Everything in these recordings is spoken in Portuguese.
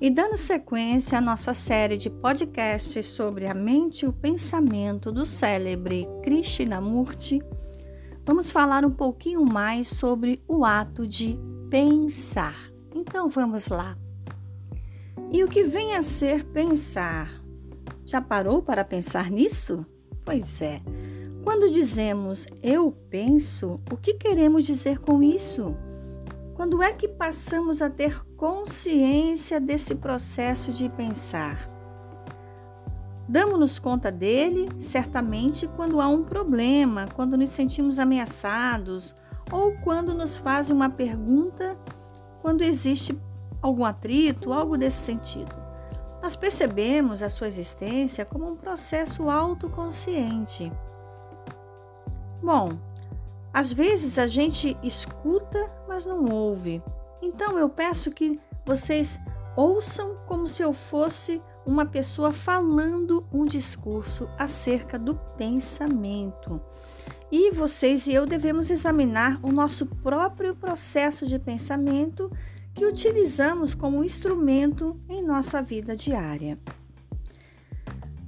E dando sequência à nossa série de podcasts sobre a mente e o pensamento do célebre Krishnamurti, vamos falar um pouquinho mais sobre o ato de pensar. Então vamos lá. E o que vem a ser pensar? Já parou para pensar nisso? Pois é. Quando dizemos eu penso, o que queremos dizer com isso? Quando é que passamos a ter consciência desse processo de pensar? Damos-nos conta dele, certamente, quando há um problema, quando nos sentimos ameaçados ou quando nos fazem uma pergunta, quando existe algum atrito, algo desse sentido. Nós percebemos a sua existência como um processo autoconsciente. Bom, às vezes a gente escuta, mas não ouve. Então eu peço que vocês ouçam como se eu fosse uma pessoa falando um discurso acerca do pensamento. E vocês e eu devemos examinar o nosso próprio processo de pensamento que utilizamos como instrumento em nossa vida diária.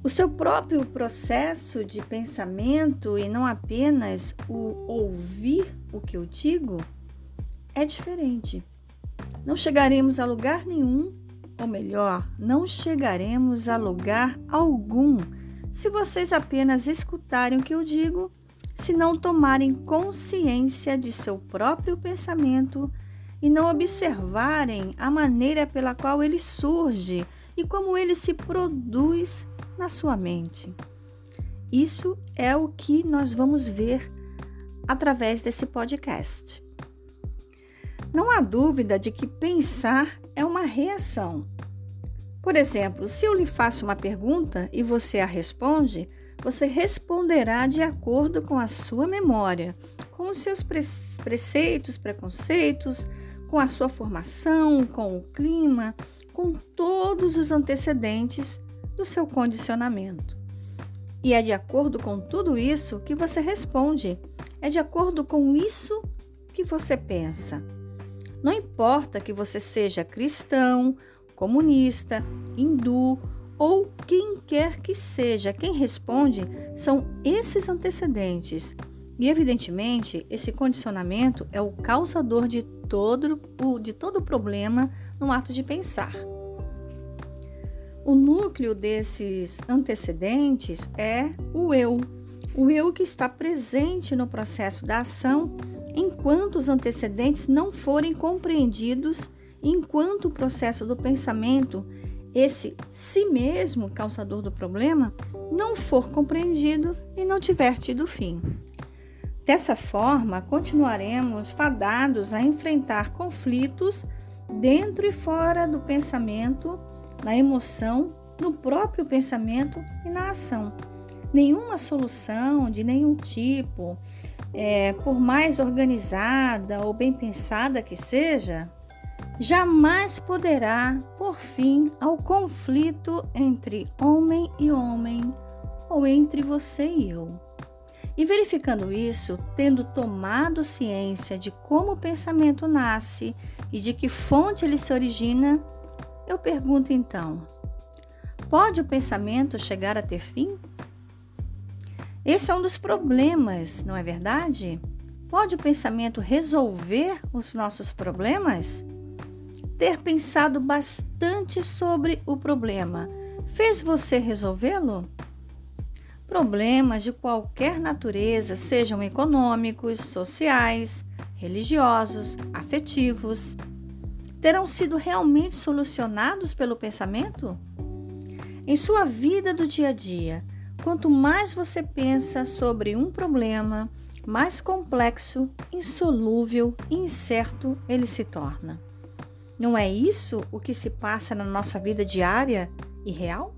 O seu próprio processo de pensamento e não apenas o ouvir o que eu digo é diferente. Não chegaremos a lugar nenhum, ou melhor, não chegaremos a lugar algum se vocês apenas escutarem o que eu digo, se não tomarem consciência de seu próprio pensamento e não observarem a maneira pela qual ele surge e como ele se produz na sua mente. Isso é o que nós vamos ver através desse podcast. Não há dúvida de que pensar é uma reação. Por exemplo, se eu lhe faço uma pergunta e você a responde, você responderá de acordo com a sua memória, com os seus preceitos, preconceitos, com a sua formação, com o clima, com todos os antecedentes do seu condicionamento. E é de acordo com tudo isso que você responde, é de acordo com isso que você pensa. Não importa que você seja cristão, comunista, hindu ou quem quer que seja, quem responde são esses antecedentes. E evidentemente, esse condicionamento é o causador de todo o de todo problema no ato de pensar. O núcleo desses antecedentes é o eu, o eu que está presente no processo da ação enquanto os antecedentes não forem compreendidos, enquanto o processo do pensamento, esse si mesmo causador do problema, não for compreendido e não tiver tido fim. Dessa forma, continuaremos fadados a enfrentar conflitos dentro e fora do pensamento na emoção, no próprio pensamento e na ação. Nenhuma solução de nenhum tipo, é, por mais organizada ou bem pensada que seja, jamais poderá pôr fim ao conflito entre homem e homem ou entre você e eu. E verificando isso, tendo tomado ciência de como o pensamento nasce e de que fonte ele se origina, eu pergunto então: pode o pensamento chegar a ter fim? Esse é um dos problemas, não é verdade? Pode o pensamento resolver os nossos problemas? Ter pensado bastante sobre o problema fez você resolvê-lo? Problemas de qualquer natureza, sejam econômicos, sociais, religiosos, afetivos, terão sido realmente solucionados pelo pensamento? Em sua vida do dia a dia, quanto mais você pensa sobre um problema, mais complexo, insolúvel e incerto ele se torna. Não é isso o que se passa na nossa vida diária e real?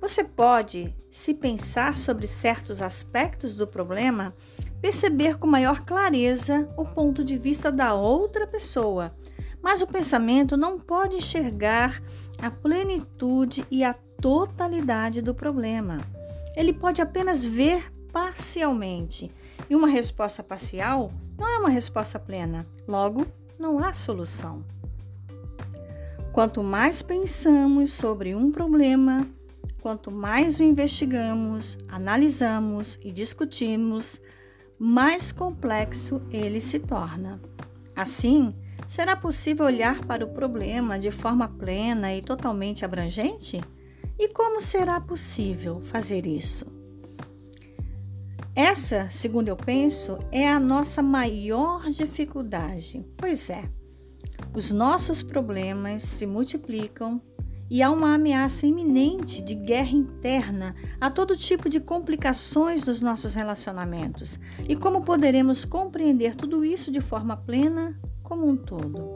Você pode, se pensar sobre certos aspectos do problema, perceber com maior clareza o ponto de vista da outra pessoa mas o pensamento não pode enxergar a plenitude e a totalidade do problema. Ele pode apenas ver parcialmente. E uma resposta parcial não é uma resposta plena. Logo, não há solução. Quanto mais pensamos sobre um problema, quanto mais o investigamos, analisamos e discutimos, mais complexo ele se torna. Assim, será possível olhar para o problema de forma plena e totalmente abrangente? E como será possível fazer isso? Essa, segundo eu penso, é a nossa maior dificuldade. Pois é, os nossos problemas se multiplicam e há uma ameaça iminente de guerra interna a todo tipo de complicações nos nossos relacionamentos. E como poderemos compreender tudo isso de forma plena como um todo?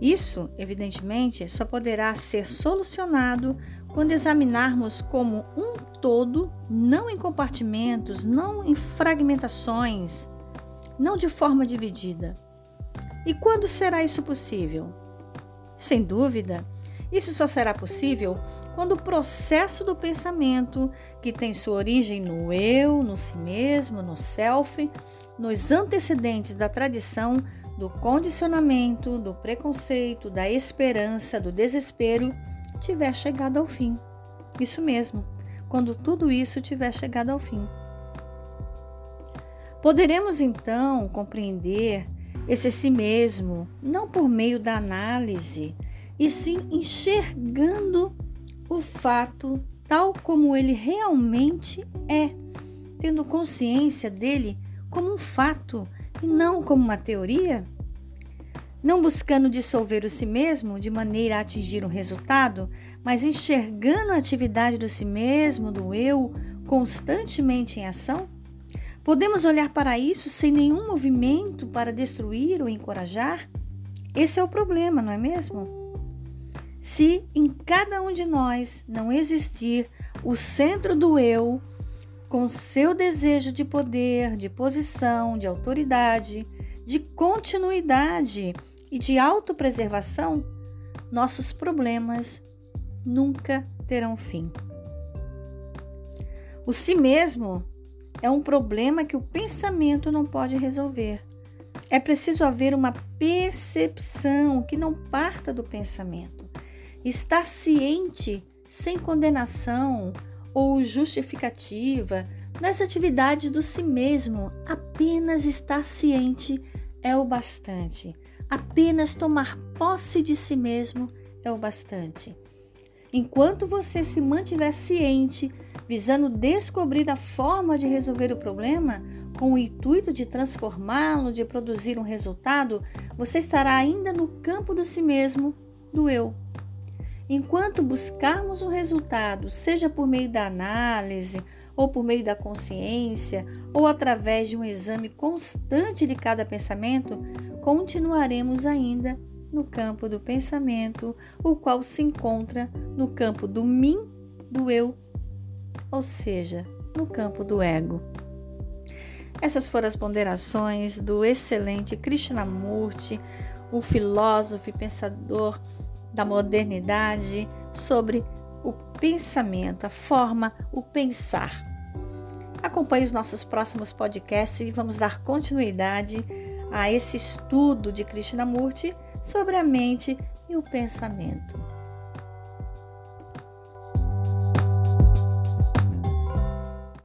Isso, evidentemente, só poderá ser solucionado quando examinarmos como um todo, não em compartimentos, não em fragmentações, não de forma dividida. E quando será isso possível? Sem dúvida, isso só será possível quando o processo do pensamento, que tem sua origem no eu, no si mesmo, no self, nos antecedentes da tradição, do condicionamento, do preconceito, da esperança, do desespero, tiver chegado ao fim. Isso mesmo, quando tudo isso tiver chegado ao fim. Poderemos então compreender esse si mesmo não por meio da análise, e sim enxergando o fato tal como ele realmente é, tendo consciência dele como um fato e não como uma teoria? Não buscando dissolver o si mesmo de maneira a atingir um resultado, mas enxergando a atividade do si mesmo, do eu, constantemente em ação? Podemos olhar para isso sem nenhum movimento para destruir ou encorajar? Esse é o problema, não é mesmo? Se em cada um de nós não existir o centro do eu, com seu desejo de poder, de posição, de autoridade, de continuidade e de autopreservação, nossos problemas nunca terão fim. O si mesmo é um problema que o pensamento não pode resolver. É preciso haver uma percepção que não parta do pensamento. Estar ciente, sem condenação ou justificativa, nas atividades do si mesmo, apenas estar ciente é o bastante. Apenas tomar posse de si mesmo é o bastante. Enquanto você se mantiver ciente, visando descobrir a forma de resolver o problema, com o intuito de transformá-lo, de produzir um resultado, você estará ainda no campo do si mesmo, do eu. Enquanto buscarmos o resultado, seja por meio da análise, ou por meio da consciência, ou através de um exame constante de cada pensamento, continuaremos ainda no campo do pensamento, o qual se encontra no campo do mim, do eu, ou seja, no campo do ego. Essas foram as ponderações do excelente Krishnamurti, um filósofo e pensador da modernidade sobre o pensamento, a forma, o pensar. Acompanhe os nossos próximos podcasts e vamos dar continuidade a esse estudo de Krishnamurti sobre a mente e o pensamento.